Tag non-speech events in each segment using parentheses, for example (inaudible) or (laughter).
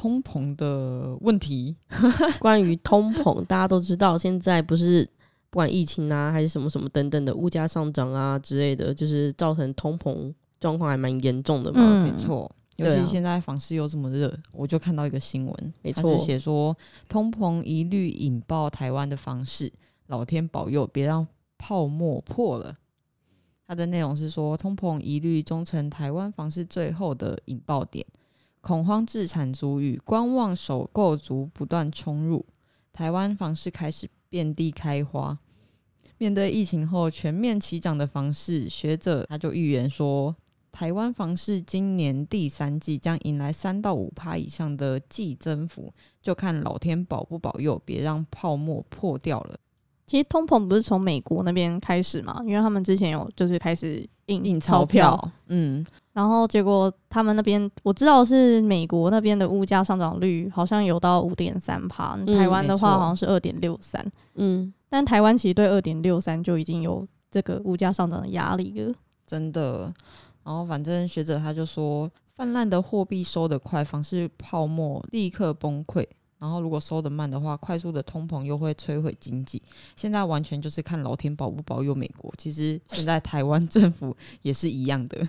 通膨的问题。关于通膨。大家都知道，现在不是不管疫情啊，还是什么什么等等的物价上涨啊之类的，就是造成通膨状况还蛮严重的嘛。嗯没错，尤其现在房市又这么热，我就看到一个新闻，它没错写说通膨一律引爆台湾的房市，老天保佑，别让泡沫破了。它的内容是说，通膨一律终成台湾房市最后的引爆点，恐慌自产族与观望首购族不断冲入，台湾房市开始遍地开花。面对疫情后全面起涨的房市，学者他就预言说，台湾房市今年第三季将迎来三到五趴以上的季增幅，就看老天保不保佑，别让泡沫破掉了。其实通膨不是从美国那边开始嘛，因为他们之前有就是开始印印钞钞票，嗯，然后结果他们那边我知道是美国那边的物价上涨率好像有到五点三趴，嗯台湾的话好像是二点六三，嗯，但台湾其实对二点六三就已经有这个物价上涨的压力了。真的。然后反正学者他就说，泛滥的货币收得快，房市泡沫立刻崩溃。然后如果收得慢的话，快速的通膨又会摧毁经济。现在完全就是看老天保不保佑美国。其实现在台湾政府也是一样的。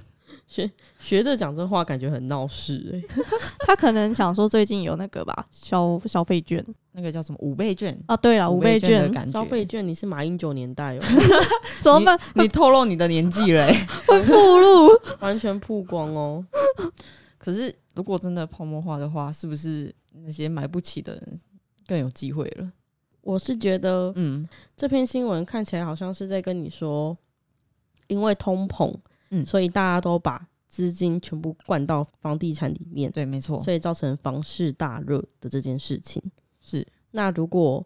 学 (laughs) 学着讲这话感觉很闹事哎、(laughs) 他可能想说最近有那个吧消消费券那个叫什么五倍券，啊，对了五倍的券感觉。消费券你是马英九年代哦、(laughs) 怎么办？你透露你的年纪嘞欸、会暴露？完全曝光哦。可是如果真的泡沫化的话，是不是那些买不起的人更有机会了？我是觉得嗯这篇新闻看起来好像是在跟你说，因为通膨，嗯。所以大家都把资金全部灌到房地产里面，对，没错，所以造成房市大热的这件事情。是。那如果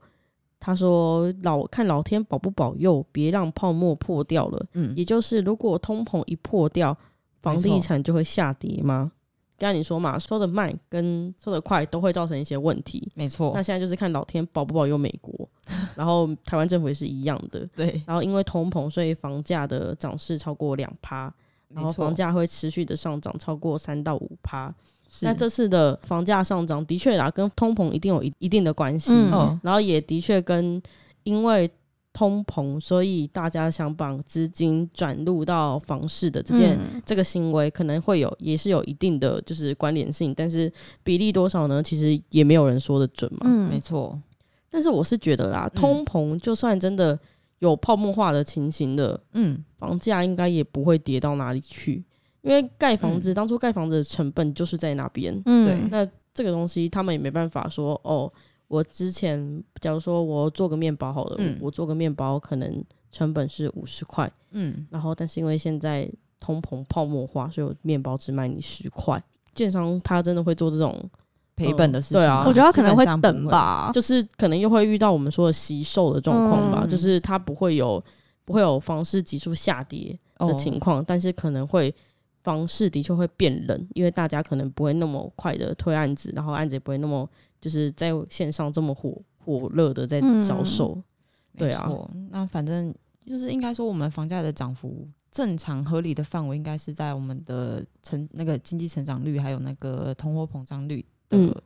他说老看老天保不保佑，别让泡沫破掉了，嗯。也就是如果通膨一破掉，房地产就会下跌吗？刚才你说嘛，收的慢跟收的快都会造成一些问题。没错。那，现在就是看老天保不保佑美国，(laughs) 然后台湾政府也是一样的。对，然后因为通膨，所以房价的涨势超过两趴，然后没错房价会持续的上涨超过三到五趴。那这次的房价上涨的确啦，跟通膨一定有一一定的关系，嗯哦，然后也的确跟因为通膨，所以大家想把资金转入到房市的这件、嗯这个行为，可能会有也是有一定的就是关联性，但是比例多少呢？其实也没有人说的准嘛。嗯没错，但是我是觉得啦，嗯。通膨就算真的有泡沫化的情形的，嗯，房价应该也不会跌到哪里去，因为盖房子、当初盖房子的成本就是在那边。嗯。对那这个东西他们也没办法说哦，我之前假如说我做个面包好了，嗯我做个面包可能成本是五十块，嗯，然后但是因为现在通膨泡沫化，所以我面包只卖你十块。建商他真的会做这种，赔本的事情吗，对啊。我觉得他可能会等，吧。就是可能又会遇到我们说的惜售的状况吧，嗯。就是它不会有不会有房市急速下跌的情况，但是可能会房市的确会变冷，因为大家可能不会那么快的推案子，然后案子也不会那么就是在线上这么火火热的在销售。对啊，那反正就是应该说，我们房价的涨幅正常合理的范围，应该是在我们的成那个经济成长率，还有那个通货膨胀率嗯的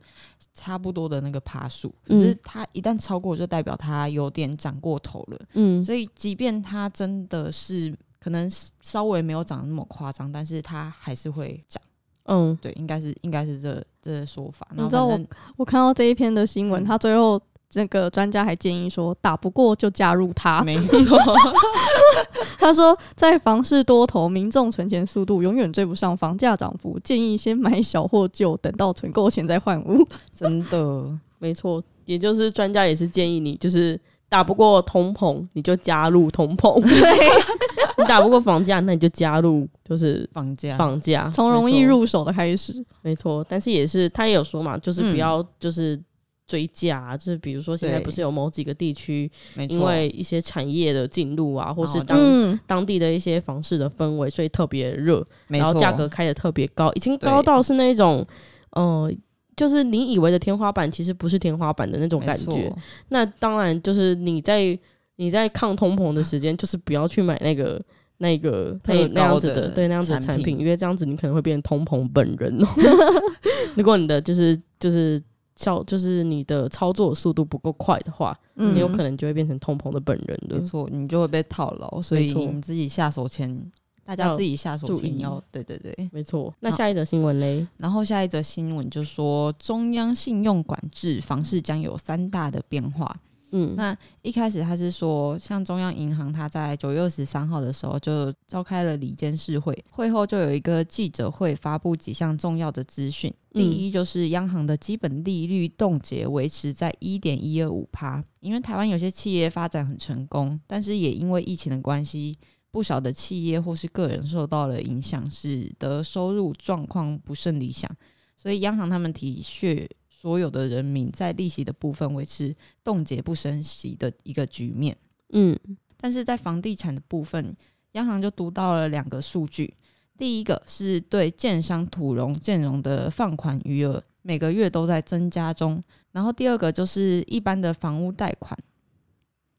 差不多的那个爬树。可是嗯它一旦超过，就代表它有点长过头了。嗯，所以，即便它真的是可能稍微没有长得那么夸张，但是它还是会长。嗯，对，应该是应该是这这说法。你知道我然后我看到这一篇的新闻，嗯他最后这个专家还建议说，打不过就加入他。没错，(laughs) 他说，在房市多头，民众存钱速度永远追不上房价涨幅，建议先买小或旧，等到存够钱再换屋。真的。没错，也就是专家也是建议你，就是打不过通膨，你就加入通膨；(laughs) 对，你打不过房价，那你就加入就是房价。房价。从容易入手的开始。没错，但是也是他也有说嘛，就是不嗯。要就是追加、啊，就是比如说现在不是有某几个地区，因为一些产业的进入啊，或是当、嗯，当地的一些房市的氛围，所以特别热，然后价格开的特别高，已经高到是那种，呃，就是你以为的天花板，其实不是天花板的那种感觉。那当然就是你在你在抗通膨的时间，(laughs) 就是不要去买那个。那个特那那样子的，对那样子的产产品，因为这样子你可能会变成通膨本人哦。(laughs) 如果你的就是就是效就是你的操作速度不够快的话，嗯你有可能就会变成通膨的本人了。没错，你就会被套牢，所以你自己下手前，大家自己下手前要对对对。没错。那下一则新闻嘞？然后下一则新闻就说，中央信用管制房市将有三大的变化。嗯，那一开始他是说，像中央银行，他在九月二十三号的时候就召开了里监事会，会后就有一个记者会发布几项重要的资讯。第嗯一就是央行的基本利率冻结维持在一点一二五趴，因为台湾有些企业发展很成功，但是也因为疫情的关系，不少的企业或是个人受到了影响，使得收入状况不甚理想，所以央行他们体恤所有的人民在利息的部分维持冻结不升息的一个局面。嗯但是在房地产的部分，央行就读到了两个数据。第一个是对建商土融、建融的放款余额，每个月都在增加中。然后第二个就是一般的房屋贷款，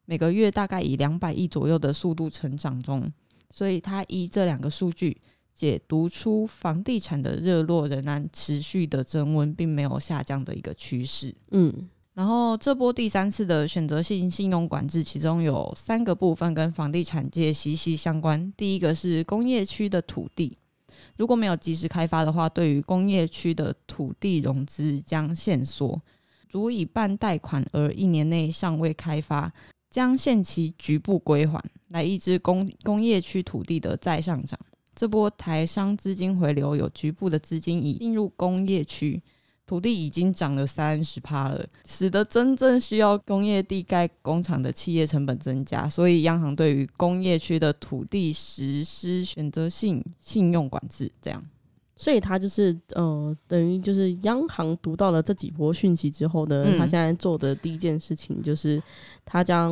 每个月大概以两百亿左右的速度成长中。所以它依这两个数据解读出房地产的热络仍然持续的增温，并没有下降的一个趋势。嗯然后这波第三次的选择性信用管制，其中有三个部分跟房地产界息息相关。第一个是工业区的土地，如果没有及时开发的话，对于工业区的土地融资将限缩，足以办贷款而一年内尚未开发，将限期局部归还，来抑制工工业区土地的再上涨。这波台商资金回流，有局部的资金已进入工业区。土地已经涨了三十趴了，使得真正需要工业地盖工厂的企业成本增加，所以央行对于工业区的土地实施选择性信用管制。这样，所以他就是呃，等于就是央行读到了这几波讯息之后呢，嗯他现在做的第一件事情就是他将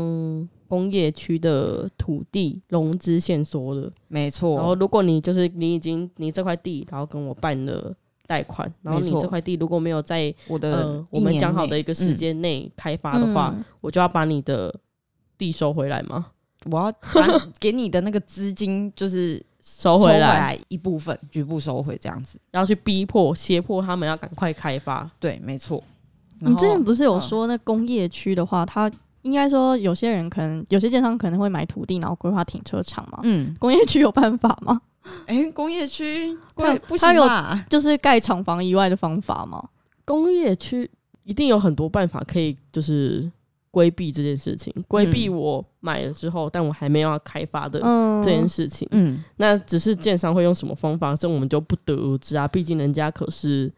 工业区的土地融资限缩了。没错。然后如果你就是你已经你这块地，然后跟我办了贷款，然后你这块地如果没有在我的、呃我们讲好的一个时嗯间内开发的话，嗯我就要把你的地收回来吗？我要把 (laughs) 给你的那个资金就是收回来一部分，局部收回这样子。然后去逼迫、胁迫他们要赶快开发。对，没错。你之前不是有嗯说那工业区的话，它应该说有些人可能有些建商可能会买土地，然后规划停车场嘛。嗯，(laughs) 工业区有办法吗？哎、工业区它不行吧？(laughs) 就是盖厂房以外的方法吗？工业区一定有很多办法可以就是规避这件事情，规避我买了之后，但我还没有要开发的嗯，这件事情。嗯，那只是建商会用什么方法，这我们就不得而知啊。毕竟人家可是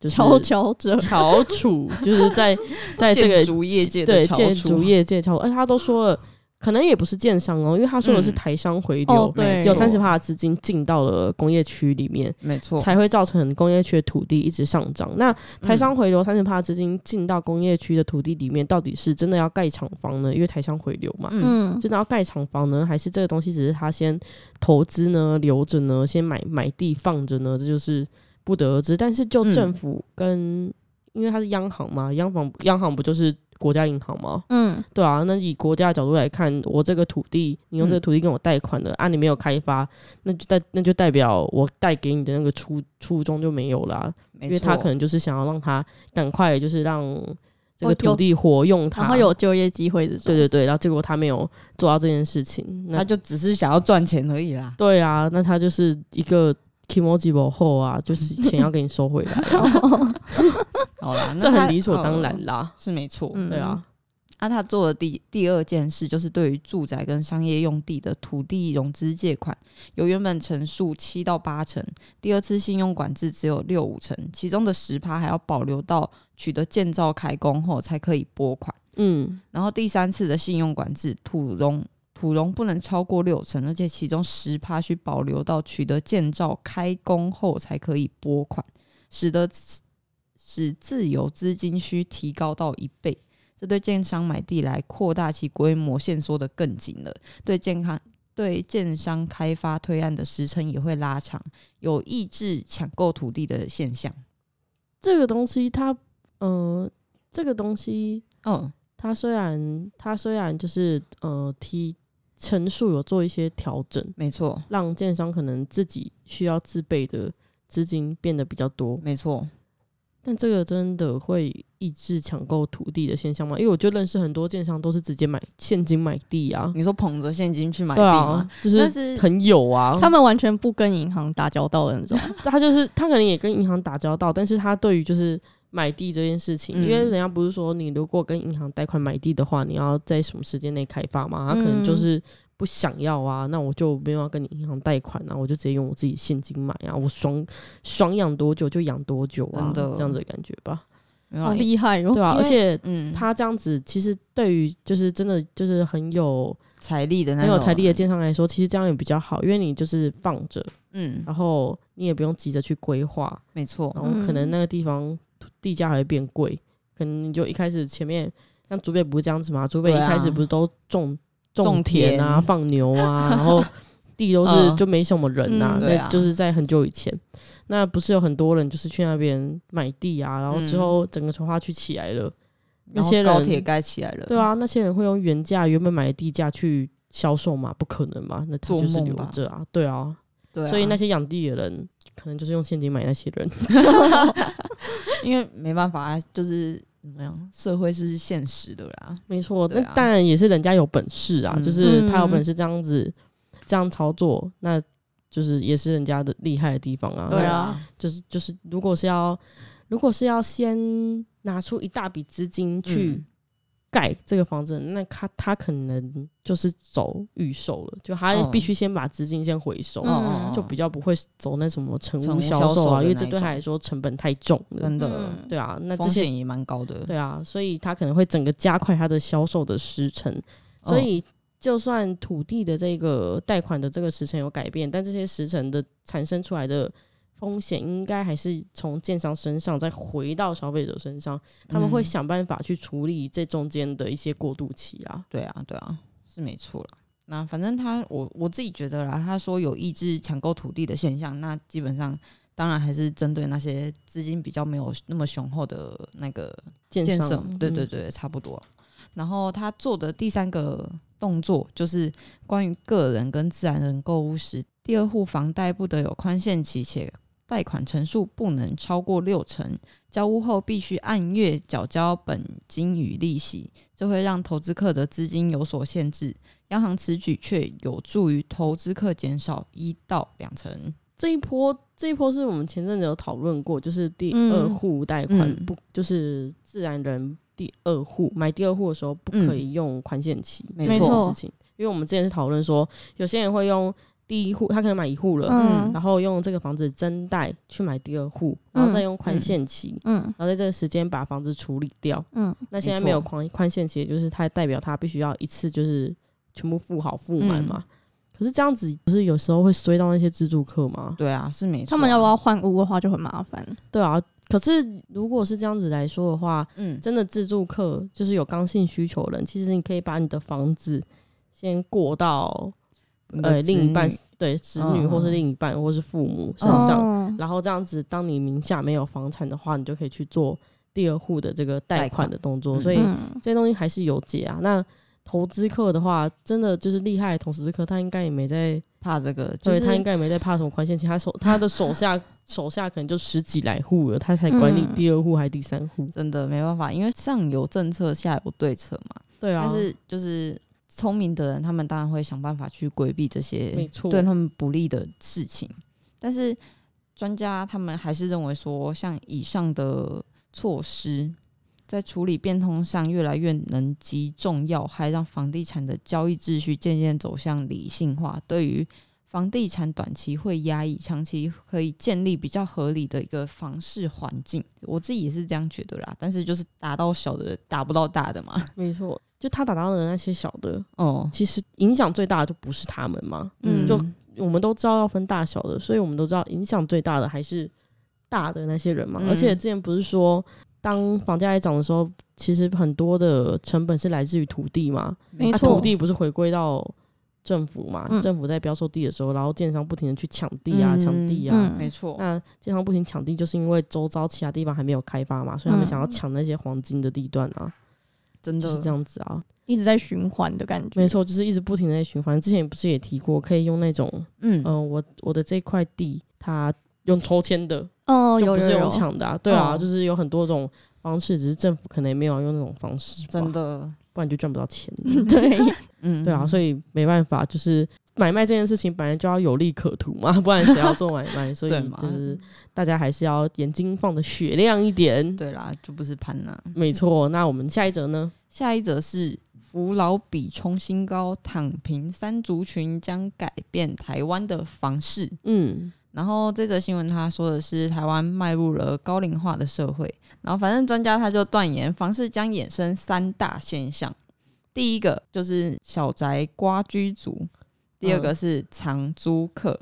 就是佼佼者。翘楚，就是在 (laughs) 在这建个筑业界的对翘楚建筑业界翘楚，而且他都说了。可能也不是建商哦，因为他说的是嗯台商回流，哦，对，有三十帕的资金进到了工业区里面，没错，才会造成工业区的土地一直上涨。那台商嗯回流三十帕资金进到工业区的土地里面，到底是真的要盖厂房呢？因为台商回流嘛，嗯嗯，真的要盖厂房呢，还是这个东西只是他先投资呢，留着呢，先买买地放着呢？这就是不得而知。但是就嗯政府跟，因为它是央行嘛，央行央行不就是国家银行吗？嗯，对啊，那以国家的角度来看，我这个土地，你用这个嗯土地跟我贷款了、啊，你没有开发，那就代那就代表我贷给你的那个初初衷就没有啦，没因为他可能就是想要让他赶快就是让这个土地活用它，然后有就业机会的。对对对，然后结果他没有做到这件事情，那他就只是想要赚钱而已啦。对啊，那他就是一个 emoji 后啊，就是钱要给你收回来啊，(laughs) 好啦，那这很理所当呃然啦，是没错。嗯。对啊，那、他做的第第二件事就是对于住宅跟商业用地的土地融资借款，由原本成数七到八成，第二次信用管制只有六五成，其中的十趴还要保留到取得建造开工后才可以拨款。嗯。然后第三次的信用管制，土融土融不能超过六成，而且其中十趴需保留到取得建造开工后才可以拨款，使得使自有资金需提高到一倍，这对建商买地来扩大其规模限缩的更紧了，对健康。对建商开发推案的时程也会拉长，有抑制抢购土地的现象。这个东西它，呃，这个东西，嗯，它虽然它虽然就是呃提陈述有做一些调整，没错，让建商可能自己需要自备的资金变得比较多，没错。但这个真的会抑制抢购土地的现象吗？因为我就认识很多建商都是直接买现金买地啊。你说捧着现金去买地吗？，就是很有啊。他们完全不跟银行打交道的那种。(laughs) 他就是他可能也跟银行打交道，但是他对于就是买地这件事情，嗯。因为人家不是说你如果跟银行贷款买地的话，你要在什么时间内开发嘛？他可能就是不想要啊，那我就没有要跟你银行贷款啊，我就直接用我自己现金买啊，我爽爽养多久就养多久啊，这样子的感觉吧。好厉害哦！对啊，而且嗯，他这样子其实对于就是真的就是很有财力的那种。很有财力的建商来说，其实这样也比较好，因为你就是放着，嗯，然后你也不用急着去规划，没错，然后可能那个地方地价还会变贵，可能你就一开始前面像竹北不是这样子嘛，竹北一开始不是都种种田。啊、田 (laughs) 放牛啊，然后地都是嗯。就没什么人呐、嗯在就是在很久以前，那不是有很多人就是去那边买地啊，然后之后整个从化区起来了，那些人高铁盖起来了，对，啊，那些人会用原价原本买的地价去销售嘛？不可能嘛？那他就是留着啊，对啊，对啊，所以那些养地的人可能就是用现金买那些人，(laughs) 因为没办法啊，就是怎么样，社会是现实的啦，没错，那当然也是人家有本事啊，嗯就是他有本事这样子这样操作，那就是也是人家的厉害的地方啊。对啊，就是就是，如果是要如果是要先拿出一大笔资金去嗯盖这个房子，那他他可能就是走预售了，就他哦必须先把资金先回收。就比较不会走那什么成成屋屋销销售售啊，因为这对他来说成本太重了。真的嗯对啊，那这些也蛮高的，对啊，所以他可能会整个加快他的销售的时程。所哦以就算土地的这个贷款的这个时程有改变，但这些时程的产生出来的风险，应该还是从建商身上再回到消费者身上，他们会嗯想办法去处理这中间的一些过渡期啊。对啊，对啊，是没错了。那反正他，我我自己觉得啦，他说有抑制抢购土地的现象，那基本上当然还是针对那些资金比较没有那么雄厚的那个建设，对对嗯对，差不多。然后他做的第三个动作就是关于个人跟自然人购物时，第二户房贷不得有宽限期，且贷款成数不能超过六成，交屋后必须按月缴交本金与利息，这会让投资客的资金有所限制。央行此举却有助于投资客减少一到两成。这一波，这一波是我们前阵子有讨论过，就是第嗯二户贷款嗯不，就是自然人第二户买第二户的时候不可以用宽限期没错事情，因为我们之前是讨论说，有些人会用第一户，他可能买一户了，嗯然后用这个房子增贷去买第二户，然后再用宽限期，嗯然后在这个时间把房子处理掉。嗯那现在没有宽宽限期，就是它代表他必须要一次就是全部付好付满嘛。可是这样子不是有时候会衰到那些自住客吗？对啊，是没错啊。他们要不要换屋的话就很麻烦。对啊，可是如果是这样子来说的话，嗯，真的自住客就是有刚性需求的人，其实你可以把你的房子先过到呃另一半对子女嗯或是另一半或是父母身上，哦。然后这样子，当你名下没有房产的话，你就可以去做第二户的这个贷贷款款的动作，嗯所以嗯。这些东西还是有解啊。那投资客的话，真的就是厉害的投资客，他应该也没在，怕这个，就是对他应该也没在怕什么宽限期，他手他的手下手下可能就十几来户了，他才管理嗯。第二户还是第三户，真的没办法，因为上有政策，下有对策嘛。对啊，但是就是聪明的人，他们当然会想办法去规避这些对他们不利的事情。但是专家他们还是认为说，像以上的措施，在处理变通上越来越能击中要害，让房地产的交易秩序渐渐走向理性化。对于房地产短期会压抑，长期可以建立比较合理的一个房市环境。我自己也是这样觉得啦，但是就是打到小的，打不到大的嘛。(laughs) 没错，就他打到的那些小的，哦，其实影响最大的就不是他们嘛，嗯，就我们都知道要分大小的，所以我们都知道影响最大的还是大的那些人嘛。嗯而且之前不是说，当房价在涨的时候，其实很多的成本是来自于土地嘛。那、没错土地不是回归到政府嘛？嗯政府在标售地的时候，然后建商不停的去抢地啊，嗯抢地啊。嗯没错，那建商不停抢地，就是因为周遭其他地方还没有开发嘛，所以他们嗯想要抢那些黄金的地段啊，真的就是这样子啊。一直在循环的感觉。没，错，就是一直不停的在循环。之前不是也提过，可以用那种，嗯嗯、我我的这块地，它用抽签的，哦，就不是用有有有，抢的啊。对啊，哦就是有很多种方式，只是政府可能也没有用那种方式，真，的，不然就赚不到钱。(laughs) 对，(laughs) 嗯，对啊，所以以没办法，就是买卖这件事情本来就要有利可图嘛，不然谁要做买卖？所以就是大家还是要眼睛放的雪亮一点。对啦，就不是潘娜。没错。那我们下一则呢？下一则是扶老比冲新高，躺平三族群将改变台湾的房市。嗯然后这则新闻他说的是台湾迈入了高龄化的社会，然后反正专家他就断言房市将衍生三大现象，第一个就是小宅瓜居族，第二个是长租客。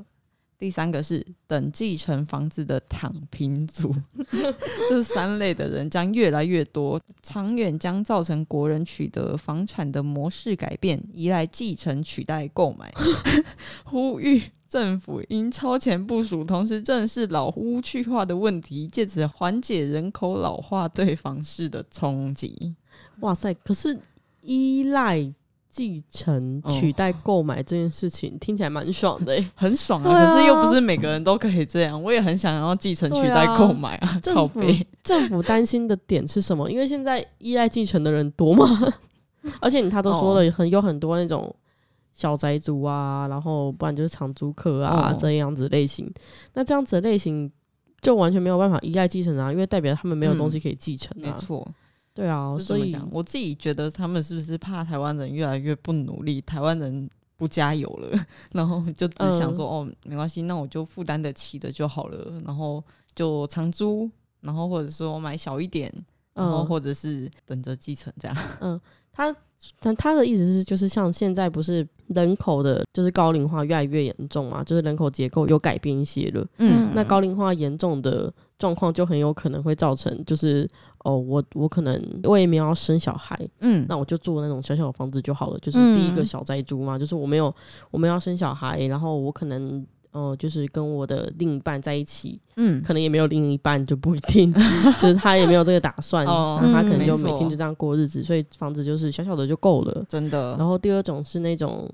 第三个是等继承房子的躺平族，(laughs) 这三类的人将越来越多，长远将造成国人取得房产的模式改变，依赖继承取代购买。(laughs) 呼吁政府应超前部署，同时正视老屋去化的问题，借此缓解人口老化对房市的冲击。哇塞！可是依赖继承哦取代购买这件事情，听起来蛮爽的、欸。(laughs) 很爽啊！啊可是又不是每个人都可以这样，我也很想要继承取代购买啊，靠政府背。政府担心的点是什么？因为现在依赖继承的人多吗，(laughs) 而且你他都说了，很有很多那种小宅族啊，然后不然就是长租客啊、哦这样子类型。那这样子的类型就完全没有办法依赖继承啊，因为代表他们没有东西可以继承啊。没错，对啊，所以讲。我自己觉得他们是不是怕台湾人越来越不努力，台湾人不加油了，(laughs) 然后就只想说、哦，没关系，那我就负担得起的就好了，然后就长租，然后或者说买小一点，然后嗯或者是等着继承这样。(laughs) 嗯他他他的意思是，就是像现在不是人口的，就是高龄化越来越严重嘛，就是人口结构有改变一些了。嗯那高龄化严重的状况，就很有可能会造成，就是哦，我我可能我也没有要生小孩，嗯，那我就住那种小小的房子就好了，就是第一个嗯小宅族嘛，就是我没有我们要生小孩，然后我可能。呃，就是跟我的另一半在一起，嗯，可能也没有另一半，就不一定，(laughs) 就是他也没有这个打算，哦那他可能就每天就这样过日子，所以房子就是小小的就够了。真的然，后第二种是那种，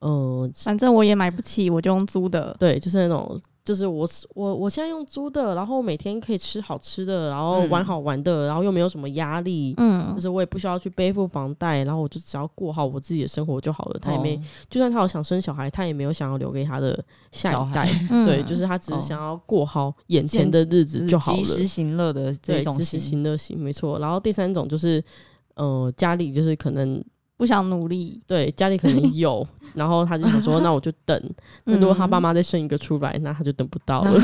呃，反正我也买不起，我就用租的。对，就是那种，就是我我我现在用租的，然后每天可以吃好吃的，然后玩嗯好玩的，然后又没有什么压力，嗯就是我也不需要去背负房贷，然后我就只要过好我自己的生活就好了。他也没，哦就算他有想生小孩，他也没有想要留给他的下一代。嗯对，就是他只是哦想要过好眼前的日子就好了。及时行乐的这对，种及时型行乐型，没错。然后第三种就是，呃，家里就是可能不想努力。对家里可能有，(laughs) 然后他就想说，那我就等。那如果他嗯爸妈再生一个出来，那他就等不到了。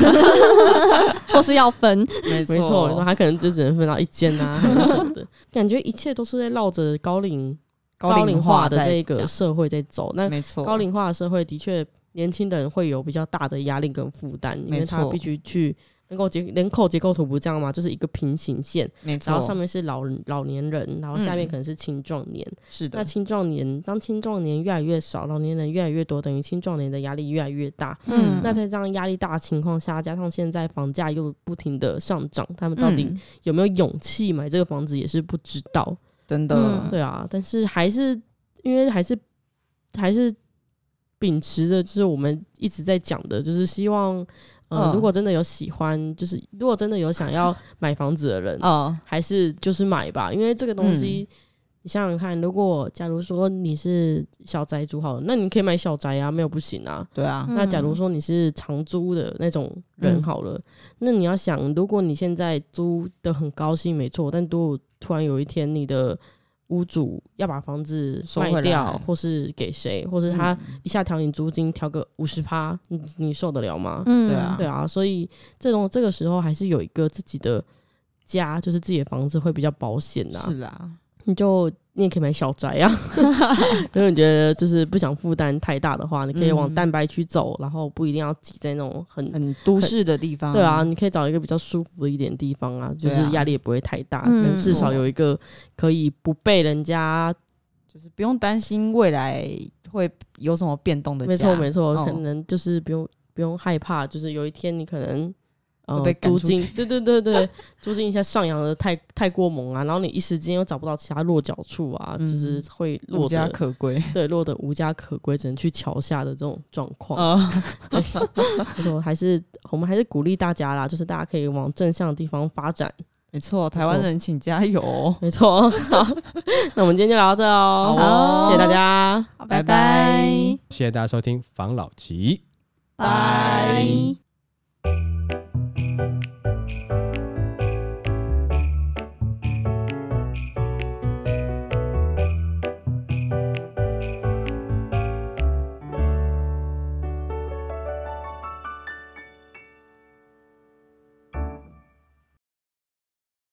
(laughs) 或是要分，没没错，说他可能就只能分到一间啊，还是什么的。(laughs) 感觉一切都是在绕着高龄高龄化的这个社会在走。那没错，高龄化的社会的确，年轻人会有比较大的压力跟负担，因为他必须去。人口结人口结构图不这样吗？就是一个平行线，没错，然后上面是老老年人，然后下面嗯可能是青壮年。是的那，青壮年当青壮年越来越少，老年人越来越多，等于青壮年的压力越来越大。嗯那在这样压力大的情况下，加上现在房价又不停的上涨，他们到底嗯有没有勇气买这个房子也是不知道。真的嗯，对啊，但是还是因为还是还是秉持着就是我们一直在讲的，就是希望，呃，嗯如果真的有喜欢，就是如果真的有想要 (laughs) 买房子的人，嗯，还是就是买吧，因为这个东西。你想想看，如果假如说你是小宅主好了，那你可以买小宅啊，没有不行啊。对啊，那假如说你是长租的那种人嗯好了，那你要想，如果你现在租的很高兴，没错，但如果突然有一天你的屋主要把房子收回卖掉，或是给谁，或是他嗯。一下调你租金调个五十趴，你你受得了吗？嗯。对啊。对啊，所以这种这个时候还是有一个自己的家，就是自己的房子会比较保险呐、是啊，你就你也可以买小宅啊。(laughs) 如果你觉得就是不想负担太大的话，你可以往嗯蛋白区走，然后不一定要挤在那种很。很都市的地方，对啊，，你可以找一个比较舒服的一点地方啊，就是压力也不会太大，嗯但至少有一个可以不被人家就是不用担心未来会有什么变动的家，没错没错，哦可能就是不用不用害怕，就是有一天你可能被租金，对对对对，租金一下上扬的太太过猛啊，然后你一时间又找不到其他落脚处啊，嗯就是会无家可归。对落得无家可归，只能去桥下的这种状况。(laughs) 呃，没错，还是我们还是鼓励大家啦，就是大家可以往正向的地方发展。没错，台湾人请加油。没错，好，那我们今天就聊到这哦，好谢谢大家。拜拜拜拜谢谢大家收听防老集。拜。